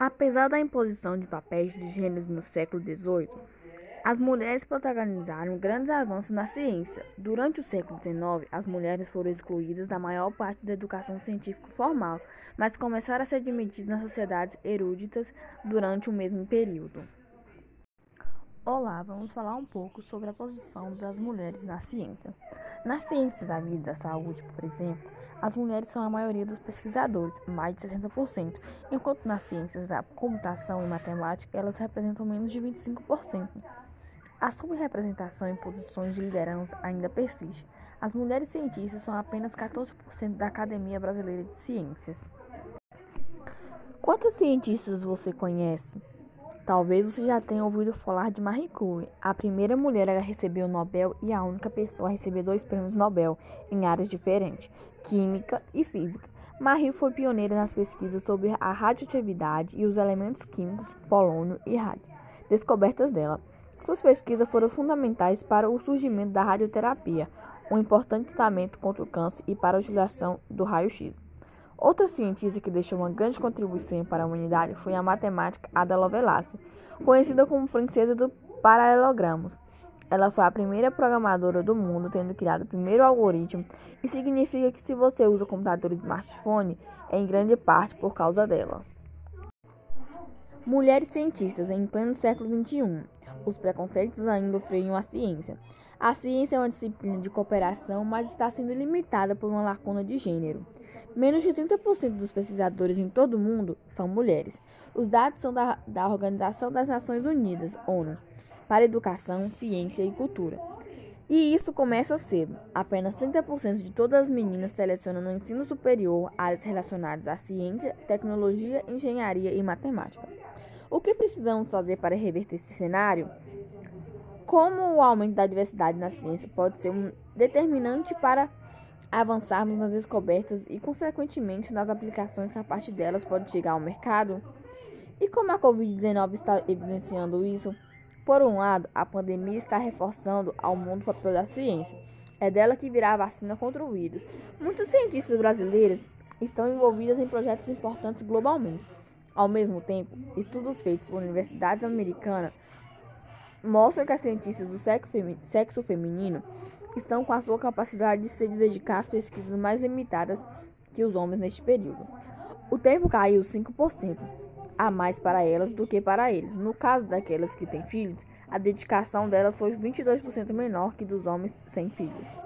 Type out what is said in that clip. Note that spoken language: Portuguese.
Apesar da imposição de papéis de gênero no século XVIII, as mulheres protagonizaram grandes avanços na ciência. Durante o século XIX, as mulheres foram excluídas da maior parte da educação científica formal, mas começaram a ser admitidas nas sociedades eruditas durante o mesmo período. Olá, vamos falar um pouco sobre a posição das mulheres na ciência. Nas ciências da vida e da saúde, por exemplo, as mulheres são a maioria dos pesquisadores, mais de 60%, enquanto nas ciências da computação e matemática elas representam menos de 25%. A subrepresentação em posições de liderança ainda persiste. As mulheres cientistas são apenas 14% da Academia Brasileira de Ciências. Quantos cientistas você conhece? Talvez você já tenha ouvido falar de Marie Curie, a primeira mulher a receber o Nobel e a única pessoa a receber dois prêmios Nobel em áreas diferentes, química e física. Marie foi pioneira nas pesquisas sobre a radioatividade e os elementos químicos polônio e rádio, descobertas dela. Suas pesquisas foram fundamentais para o surgimento da radioterapia, um importante tratamento contra o câncer e para a utilização do raio-x. Outra cientista que deixou uma grande contribuição para a humanidade foi a matemática Ada Lovelace, conhecida como princesa do paralelogramos. Ela foi a primeira programadora do mundo, tendo criado o primeiro algoritmo, e significa que se você usa computadores smartphone, é em grande parte por causa dela. Mulheres cientistas em pleno século XXI. Os preconceitos ainda freiam a ciência. A ciência é uma disciplina de cooperação, mas está sendo limitada por uma lacuna de gênero. Menos de 30% dos pesquisadores em todo o mundo são mulheres. Os dados são da, da Organização das Nações Unidas, ONU, para Educação, Ciência e Cultura. E isso começa cedo. Apenas 30% de todas as meninas selecionam no ensino superior áreas relacionadas à ciência, tecnologia, engenharia e matemática. O que precisamos fazer para reverter esse cenário? Como o aumento da diversidade na ciência pode ser um determinante para avançarmos nas descobertas e, consequentemente, nas aplicações que a partir delas pode chegar ao mercado? E como a Covid-19 está evidenciando isso? Por um lado, a pandemia está reforçando ao mundo o papel da ciência. É dela que virá a vacina contra o vírus. Muitos cientistas brasileiros estão envolvidos em projetos importantes globalmente. Ao mesmo tempo, estudos feitos por universidades americanas mostram que as cientistas do sexo feminino estão com a sua capacidade de se dedicar às pesquisas mais limitadas que os homens neste período. O tempo caiu 5% a mais para elas do que para eles. No caso daquelas que têm filhos, a dedicação delas foi 22% menor que dos homens sem filhos.